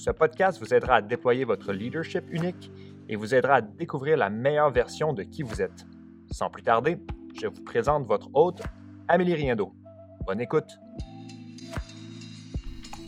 ce podcast vous aidera à déployer votre leadership unique et vous aidera à découvrir la meilleure version de qui vous êtes. Sans plus tarder, je vous présente votre hôte, Amélie Riendo. Bonne écoute!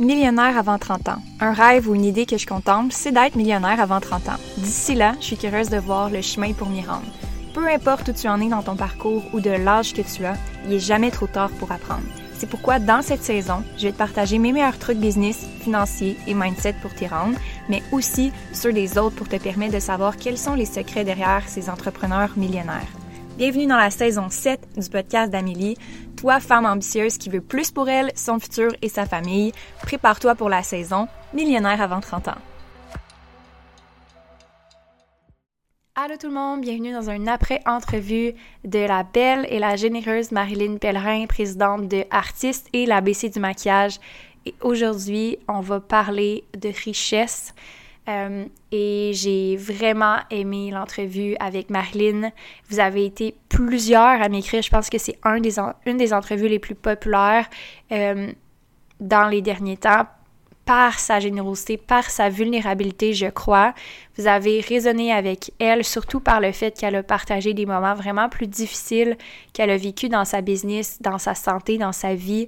Millionnaire avant 30 ans. Un rêve ou une idée que je contemple, c'est d'être millionnaire avant 30 ans. D'ici là, je suis curieuse de voir le chemin pour m'y rendre. Peu importe où tu en es dans ton parcours ou de l'âge que tu as, il est jamais trop tard pour apprendre. C'est pourquoi dans cette saison, je vais te partager mes meilleurs trucs business, financiers et mindset pour t'y rendre, mais aussi ceux des autres pour te permettre de savoir quels sont les secrets derrière ces entrepreneurs millionnaires. Bienvenue dans la saison 7 du podcast d'Amélie. Toi, femme ambitieuse qui veut plus pour elle, son futur et sa famille, prépare-toi pour la saison Millionnaire avant 30 ans. Allô tout le monde, bienvenue dans une après-entrevue de la belle et la généreuse Marilyn Pellerin, présidente de Artistes et l'ABC du maquillage. Et aujourd'hui, on va parler de richesse. Euh, et j'ai vraiment aimé l'entrevue avec Marilyn. Vous avez été plusieurs à m'écrire. Je pense que c'est un des une des entrevues les plus populaires euh, dans les derniers temps par sa générosité, par sa vulnérabilité, je crois. Vous avez raisonné avec elle, surtout par le fait qu'elle a partagé des moments vraiment plus difficiles qu'elle a vécu dans sa business, dans sa santé, dans sa vie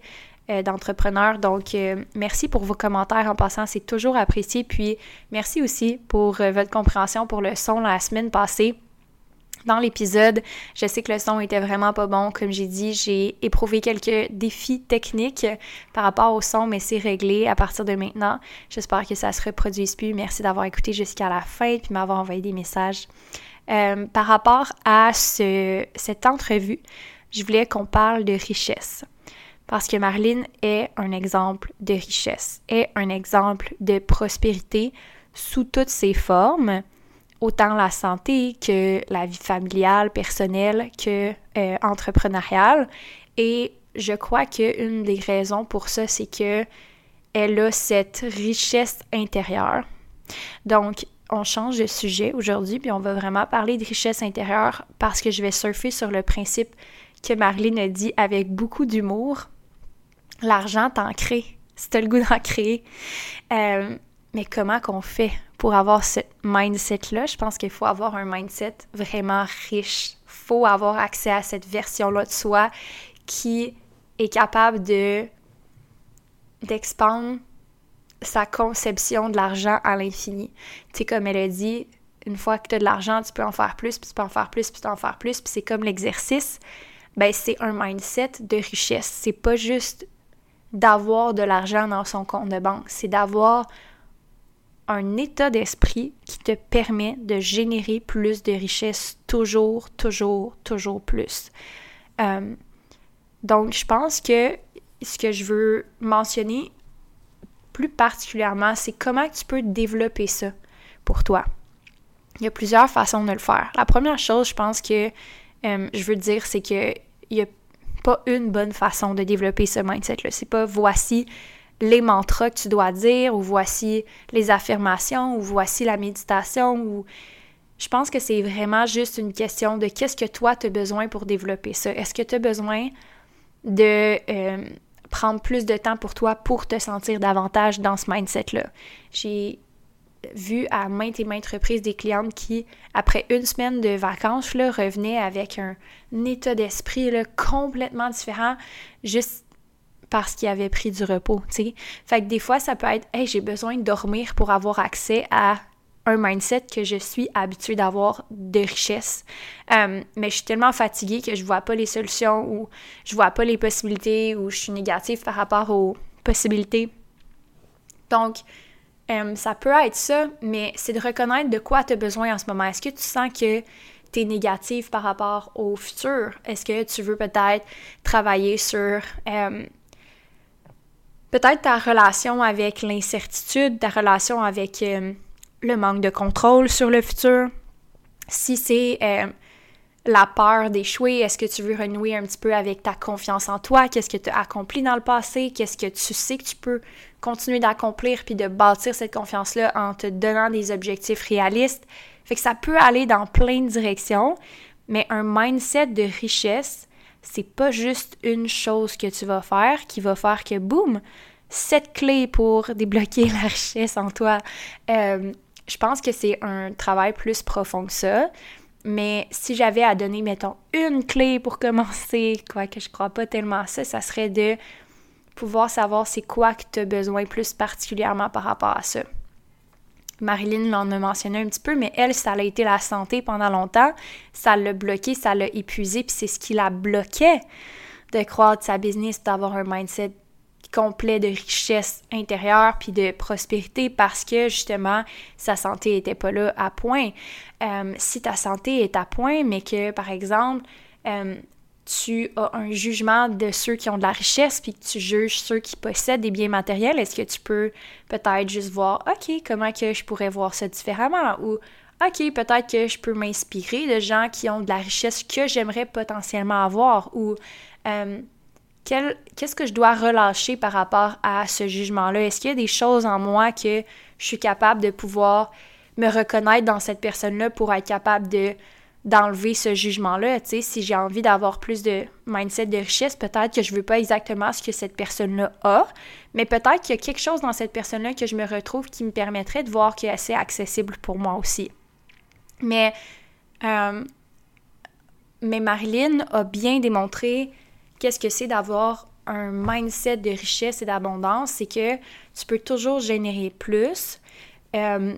euh, d'entrepreneur. Donc, euh, merci pour vos commentaires en passant, c'est toujours apprécié. Puis, merci aussi pour euh, votre compréhension pour le son la semaine passée dans l'épisode. Je sais que le son était vraiment pas bon. Comme j'ai dit, j'ai éprouvé quelques défis techniques par rapport au son, mais c'est réglé à partir de maintenant. J'espère que ça se reproduise plus. Merci d'avoir écouté jusqu'à la fin et puis m'avoir envoyé des messages. Euh, par rapport à ce, cette entrevue, je voulais qu'on parle de richesse. Parce que Marlene est un exemple de richesse, est un exemple de prospérité sous toutes ses formes autant la santé que la vie familiale, personnelle, que euh, entrepreneuriale. Et je crois qu'une des raisons pour ça, c'est que elle a cette richesse intérieure. Donc, on change de sujet aujourd'hui, puis on va vraiment parler de richesse intérieure parce que je vais surfer sur le principe que Marlene a dit avec beaucoup d'humour. L'argent t'en crée, si tu as le goût d'en créer. Euh, mais comment qu'on fait pour avoir ce mindset-là? Je pense qu'il faut avoir un mindset vraiment riche. Faut avoir accès à cette version-là de soi qui est capable de d'expandre sa conception de l'argent à l'infini. Tu sais, comme elle a dit, une fois que tu as de l'argent, tu peux en faire plus, puis tu peux en faire plus, puis tu peux en faire plus, puis c'est comme l'exercice. Ben, c'est un mindset de richesse. C'est pas juste d'avoir de l'argent dans son compte de banque, c'est d'avoir un état d'esprit qui te permet de générer plus de richesse toujours, toujours, toujours plus. Euh, donc, je pense que ce que je veux mentionner plus particulièrement, c'est comment tu peux développer ça pour toi. Il y a plusieurs façons de le faire. La première chose, je pense que euh, je veux dire, c'est qu'il n'y a pas une bonne façon de développer ce mindset-là. C'est pas voici les mantras que tu dois dire, ou voici les affirmations, ou voici la méditation, ou je pense que c'est vraiment juste une question de qu'est-ce que toi tu as besoin pour développer ça? Est-ce que tu as besoin de euh, prendre plus de temps pour toi pour te sentir davantage dans ce mindset-là? J'ai vu à maintes et maintes reprises des clientes qui, après une semaine de vacances, revenaient avec un, un état d'esprit complètement différent, juste parce qu'il avait pris du repos, tu sais. Fait que des fois, ça peut être, hey, j'ai besoin de dormir pour avoir accès à un mindset que je suis habituée d'avoir de richesse. Euh, mais je suis tellement fatiguée que je vois pas les solutions ou je vois pas les possibilités ou je suis négative par rapport aux possibilités. Donc, euh, ça peut être ça, mais c'est de reconnaître de quoi tu as besoin en ce moment. Est-ce que tu sens que tu es négative par rapport au futur? Est-ce que tu veux peut-être travailler sur euh, peut-être ta relation avec l'incertitude, ta relation avec euh, le manque de contrôle sur le futur, si c'est euh, la peur d'échouer, est-ce que tu veux renouer un petit peu avec ta confiance en toi, qu'est-ce que tu as accompli dans le passé, qu'est-ce que tu sais que tu peux continuer d'accomplir puis de bâtir cette confiance-là en te donnant des objectifs réalistes? Fait que ça peut aller dans plein de directions, mais un mindset de richesse, c'est pas juste une chose que tu vas faire qui va faire que boum, cette clé pour débloquer la richesse en toi. Euh, je pense que c'est un travail plus profond que ça. Mais si j'avais à donner, mettons, une clé pour commencer, quoi que je crois pas tellement à ça, ça serait de pouvoir savoir c'est quoi que tu as besoin plus particulièrement par rapport à ça. Marilyn l'en a mentionné un petit peu, mais elle, ça a été la santé pendant longtemps. Ça l'a bloqué, ça l'a épuisé, puis c'est ce qui la bloquait de croître sa business, d'avoir un mindset complet de richesse intérieure puis de prospérité parce que justement sa santé était pas là à point. Euh, si ta santé est à point, mais que par exemple euh, tu as un jugement de ceux qui ont de la richesse puis que tu juges ceux qui possèdent des biens matériels, est-ce que tu peux peut-être juste voir, OK, comment que je pourrais voir ça différemment? Ou OK, peut-être que je peux m'inspirer de gens qui ont de la richesse que j'aimerais potentiellement avoir? Ou euh, qu'est-ce que je dois relâcher par rapport à ce jugement-là? Est-ce qu'il y a des choses en moi que je suis capable de pouvoir me reconnaître dans cette personne-là pour être capable de d'enlever ce jugement-là. Tu sais, si j'ai envie d'avoir plus de mindset de richesse, peut-être que je veux pas exactement ce que cette personne-là a, mais peut-être qu'il y a quelque chose dans cette personne-là que je me retrouve qui me permettrait de voir qu'elle est assez accessible pour moi aussi. Mais, euh, mais Marilyn a bien démontré qu'est-ce que c'est d'avoir un mindset de richesse et d'abondance, c'est que tu peux toujours générer plus. Euh,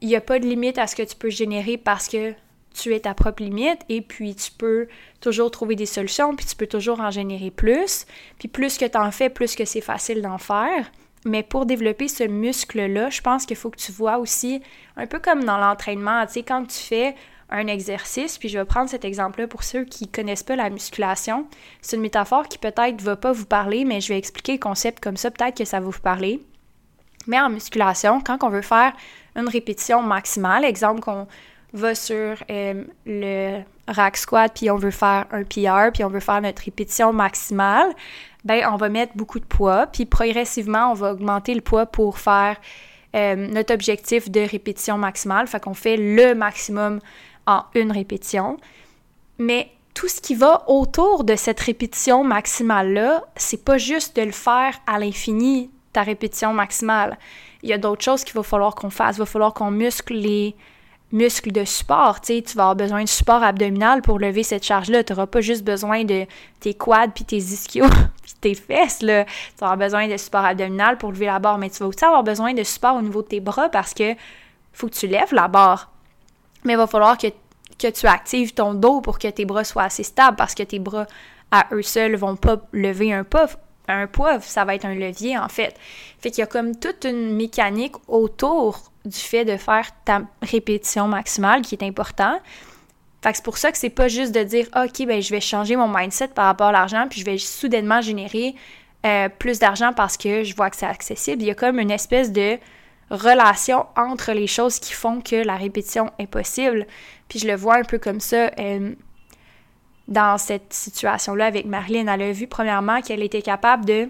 il n'y a pas de limite à ce que tu peux générer parce que tu es ta propre limite et puis tu peux toujours trouver des solutions, puis tu peux toujours en générer plus. Puis plus que tu en fais, plus que c'est facile d'en faire. Mais pour développer ce muscle-là, je pense qu'il faut que tu vois aussi, un peu comme dans l'entraînement, tu sais, quand tu fais un exercice, puis je vais prendre cet exemple-là pour ceux qui connaissent pas la musculation. C'est une métaphore qui peut-être va pas vous parler, mais je vais expliquer le concept comme ça, peut-être que ça va vous parler. Mais en musculation, quand on veut faire une répétition maximale, exemple qu'on va sur euh, le rack squat, puis on veut faire un PR, puis on veut faire notre répétition maximale, ben on va mettre beaucoup de poids, puis progressivement, on va augmenter le poids pour faire euh, notre objectif de répétition maximale. Fait qu'on fait le maximum en une répétition. Mais tout ce qui va autour de cette répétition maximale-là, c'est pas juste de le faire à l'infini, ta répétition maximale. Il y a d'autres choses qu'il va falloir qu'on fasse. Il va falloir qu'on muscle les muscles de support. Tu vas avoir besoin de support abdominal pour lever cette charge-là. Tu n'auras pas juste besoin de tes quads puis tes ischios puis tes fesses. Tu vas besoin de support abdominal pour lever la barre, mais tu vas aussi avoir besoin de support au niveau de tes bras parce que faut que tu lèves la barre. Mais il va falloir que, que tu actives ton dos pour que tes bras soient assez stables parce que tes bras à eux seuls vont pas lever un poids un poids, ça va être un levier en fait. Fait qu'il y a comme toute une mécanique autour du fait de faire ta répétition maximale qui est important. Fait c'est pour ça que c'est pas juste de dire OK, ben je vais changer mon mindset par rapport à l'argent, puis je vais soudainement générer euh, plus d'argent parce que je vois que c'est accessible. Il y a comme une espèce de relation entre les choses qui font que la répétition est possible. Puis je le vois un peu comme ça. Euh, dans cette situation-là avec Marilyn. Elle a vu premièrement qu'elle était capable de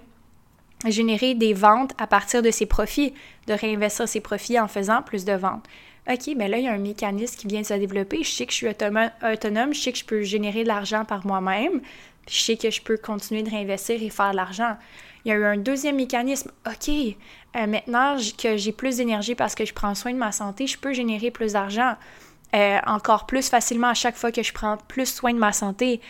générer des ventes à partir de ses profits, de réinvestir ses profits en faisant plus de ventes. OK, mais ben là, il y a un mécanisme qui vient de se développer. Je sais que je suis autonome, je sais que je peux générer de l'argent par moi-même, puis je sais que je peux continuer de réinvestir et faire de l'argent. Il y a eu un deuxième mécanisme. OK, euh, maintenant que j'ai plus d'énergie parce que je prends soin de ma santé, je peux générer plus d'argent. Euh, encore plus facilement à chaque fois que je prends plus soin de ma santé.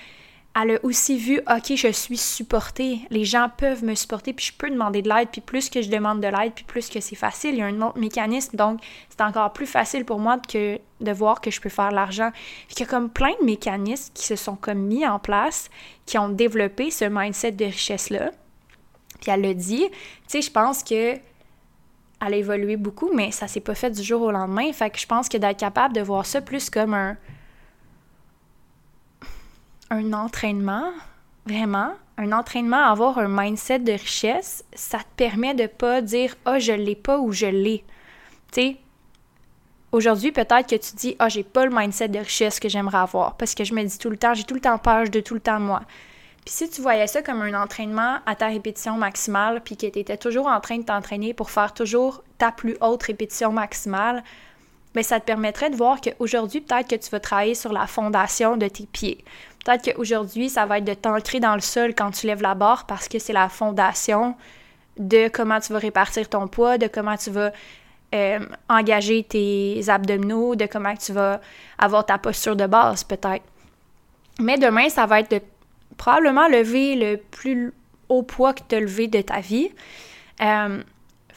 Elle a aussi vu, OK, je suis supportée. Les gens peuvent me supporter, puis je peux demander de l'aide, puis plus que je demande de l'aide, puis plus que c'est facile. Il y a un autre mécanisme, donc c'est encore plus facile pour moi de voir que je peux faire l'argent. Il y a comme plein de mécanismes qui se sont comme mis en place, qui ont développé ce mindset de richesse-là. Puis elle l'a dit, tu sais, je pense que elle a évolué beaucoup, mais ça s'est pas fait du jour au lendemain. Fait que je pense que d'être capable de voir ça plus comme un, un entraînement, vraiment, un entraînement à avoir un mindset de richesse, ça te permet de pas dire ah oh, je l'ai pas ou je l'ai. Tu sais, Aujourd'hui, peut-être que tu dis, ah, j'ai pas le mindset de richesse que j'aimerais avoir parce que je me dis tout le temps, j'ai tout le temps peur de tout le temps moi. Puis si tu voyais ça comme un entraînement à ta répétition maximale, puis que tu étais toujours en train de t'entraîner pour faire toujours ta plus haute répétition maximale, bien, ça te permettrait de voir qu'aujourd'hui, peut-être que tu vas travailler sur la fondation de tes pieds. Peut-être qu'aujourd'hui, ça va être de t'ancrer dans le sol quand tu lèves la barre parce que c'est la fondation de comment tu vas répartir ton poids, de comment tu vas euh, engager tes abdominaux, de comment tu vas avoir ta posture de base, peut-être. Mais demain, ça va être de probablement lever le plus haut poids que tu as levé de ta vie. Euh,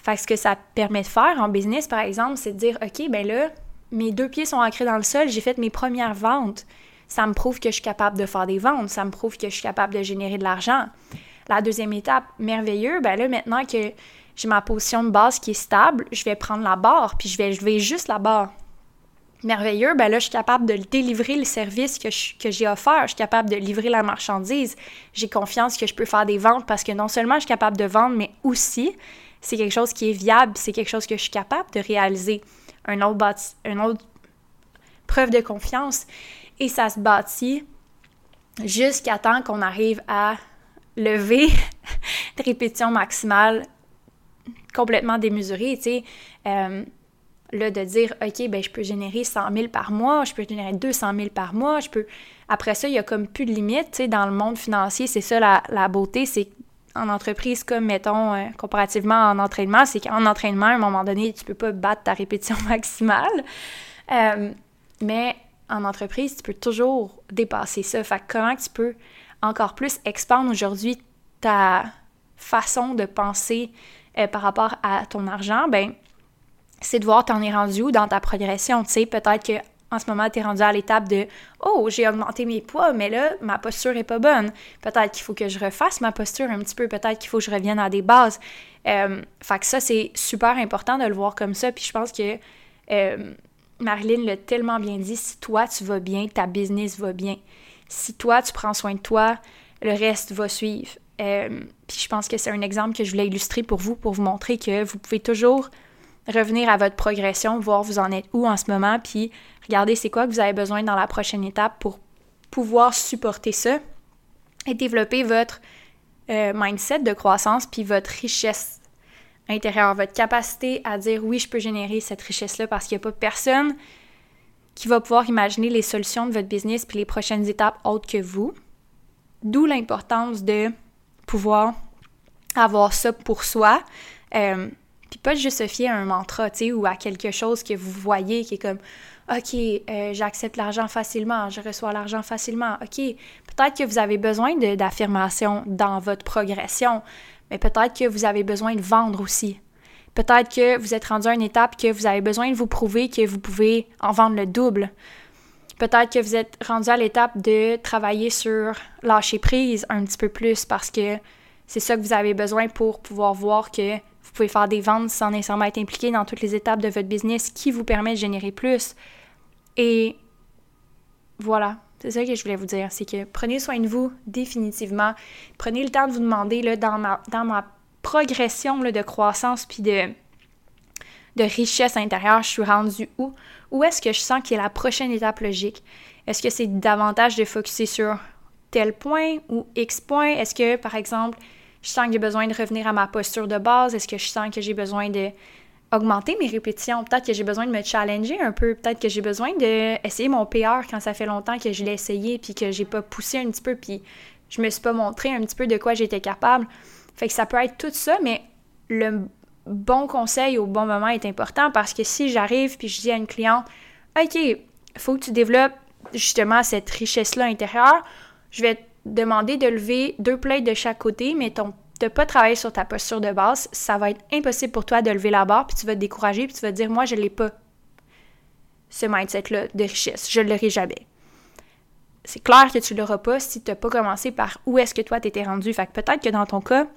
fait ce que ça permet de faire en business, par exemple, c'est de dire OK, ben là, mes deux pieds sont ancrés dans le sol, j'ai fait mes premières ventes. Ça me prouve que je suis capable de faire des ventes, ça me prouve que je suis capable de générer de l'argent. La deuxième étape, merveilleux, ben là, maintenant que j'ai ma position de base qui est stable, je vais prendre la barre, puis je vais lever juste la barre merveilleux, ben là, je suis capable de délivrer le service que, j'ai offert, je suis capable de livrer la marchandise. J'ai confiance que je peux faire des ventes parce que non seulement je suis capable de vendre, mais aussi, c'est quelque chose qui est viable, c'est quelque chose que je suis capable de réaliser. Un autre, preuve de confiance. Et ça se bâtit jusqu'à temps qu'on arrive à lever de répétition maximale complètement démesurée, tu. Euh, de dire, OK, ben, je peux générer 100 000 par mois, je peux générer 200 000 par mois, je peux... Après ça, il y a comme plus de sais, dans le monde financier, c'est ça la, beauté, c'est en entreprise, comme, mettons, euh, comparativement en entraînement, c'est qu'en entraînement, à un moment donné, tu peux pas battre ta répétition maximale, euh, mais en entreprise, tu peux toujours dépasser ça. Fait comment tu peux encore plus expandre aujourd'hui ta façon de penser euh, par rapport à ton argent, ben c'est de voir t'en es rendu où dans ta progression. Tu sais, peut-être que en ce moment, tu es rendu à l'étape de Oh, j'ai augmenté mes poids, mais là, ma posture est pas bonne. Peut-être qu'il faut que je refasse ma posture un petit peu, peut-être qu'il faut que je revienne à des bases. Euh, fait que ça, c'est super important de le voir comme ça. Puis je pense que euh, Marilyn l'a tellement bien dit si toi, tu vas bien, ta business va bien. Si toi, tu prends soin de toi, le reste va suivre. Euh, puis je pense que c'est un exemple que je voulais illustrer pour vous, pour vous montrer que vous pouvez toujours revenir à votre progression, voir vous en êtes où en ce moment, puis regarder c'est quoi que vous avez besoin dans la prochaine étape pour pouvoir supporter ça et développer votre euh, mindset de croissance, puis votre richesse intérieure, votre capacité à dire oui, je peux générer cette richesse-là parce qu'il n'y a pas personne qui va pouvoir imaginer les solutions de votre business puis les prochaines étapes autres que vous. D'où l'importance de pouvoir avoir ça pour soi. Euh, puis pas juste se fier à un mantra, tu sais, ou à quelque chose que vous voyez qui est comme OK, euh, j'accepte l'argent facilement, je reçois l'argent facilement. OK, peut-être que vous avez besoin d'affirmation dans votre progression, mais peut-être que vous avez besoin de vendre aussi. Peut-être que vous êtes rendu à une étape que vous avez besoin de vous prouver que vous pouvez en vendre le double. Peut-être que vous êtes rendu à l'étape de travailler sur lâcher prise un petit peu plus parce que c'est ça que vous avez besoin pour pouvoir voir que vous pouvez faire des ventes sans nécessairement être impliqué dans toutes les étapes de votre business qui vous permet de générer plus. Et voilà, c'est ça que je voulais vous dire. C'est que prenez soin de vous définitivement. Prenez le temps de vous demander là, dans, ma, dans ma progression là, de croissance puis de, de richesse intérieure, je suis rendue où? Où est-ce que je sens qu'il est la prochaine étape logique? Est-ce que c'est davantage de focuser sur tel point ou X point? Est-ce que, par exemple, je sens que j'ai besoin de revenir à ma posture de base? Est-ce que je sens que j'ai besoin de augmenter mes répétitions? Peut-être que j'ai besoin de me challenger un peu. Peut-être que j'ai besoin d'essayer mon PR quand ça fait longtemps que je l'ai essayé puis que j'ai pas poussé un petit peu puis je me suis pas montré un petit peu de quoi j'étais capable. Fait que ça peut être tout ça, mais le bon conseil au bon moment est important parce que si j'arrive puis je dis à une cliente, OK, faut que tu développes justement cette richesse-là intérieure, je vais demander de lever deux plates de chaque côté, mais ton de pas travailler sur ta posture de base, ça va être impossible pour toi de lever la barre, puis tu vas te décourager, puis tu vas te dire, moi, je l'ai pas, ce mindset-là de richesse. Je ne l'aurai jamais. C'est clair que tu l'auras pas si tu n'as pas commencé par où est-ce que toi, tu étais rendu. Fait que peut-être que dans ton cas,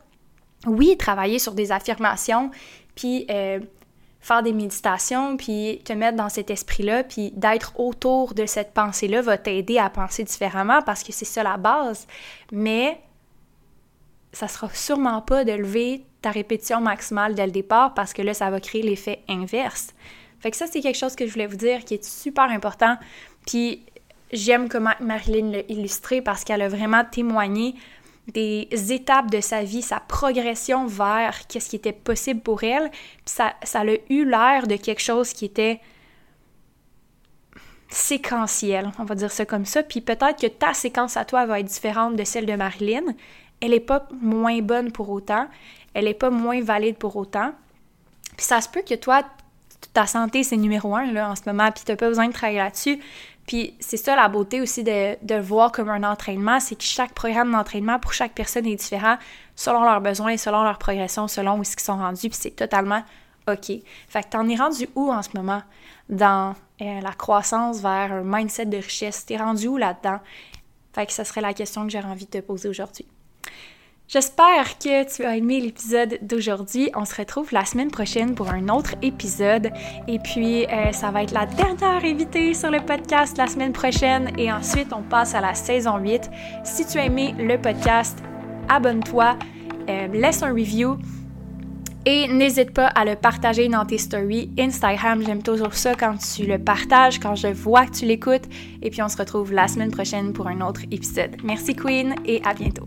oui, travailler sur des affirmations, puis euh, faire des méditations, puis te mettre dans cet esprit-là, puis d'être autour de cette pensée-là va t'aider à penser différemment parce que c'est ça la base. Mais ça sera sûrement pas de lever ta répétition maximale dès le départ parce que là, ça va créer l'effet inverse. Fait que ça, c'est quelque chose que je voulais vous dire qui est super important. Puis j'aime comment Marilyn l'a illustré parce qu'elle a vraiment témoigné des étapes de sa vie, sa progression vers qu'est-ce qui était possible pour elle. Ça, ça a eu l'air de quelque chose qui était séquentiel, on va dire ça comme ça. Puis peut-être que ta séquence à toi va être différente de celle de Marilyn. Elle n'est pas moins bonne pour autant. Elle n'est pas moins valide pour autant. Puis ça se peut que toi, ta santé, c'est numéro un là, en ce moment, puis tu n'as pas besoin de travailler là-dessus. Puis c'est ça la beauté aussi de, voir comme un entraînement, c'est que chaque programme d'entraînement pour chaque personne est différent selon leurs besoins, selon leur progression, selon où ils sont rendus, puis c'est totalement OK. Fait que t'en es rendu où en ce moment dans euh, la croissance vers un mindset de richesse? T'es rendu où là-dedans? Fait que ça serait la question que j'aurais envie de te poser aujourd'hui. J'espère que tu as aimé l'épisode d'aujourd'hui. On se retrouve la semaine prochaine pour un autre épisode. Et puis, euh, ça va être la dernière invitée sur le podcast la semaine prochaine. Et ensuite, on passe à la saison 8. Si tu as aimé le podcast, abonne-toi, euh, laisse un review. Et n'hésite pas à le partager dans tes stories. Instagram, j'aime toujours ça quand tu le partages, quand je vois que tu l'écoutes. Et puis on se retrouve la semaine prochaine pour un autre épisode. Merci Queen et à bientôt.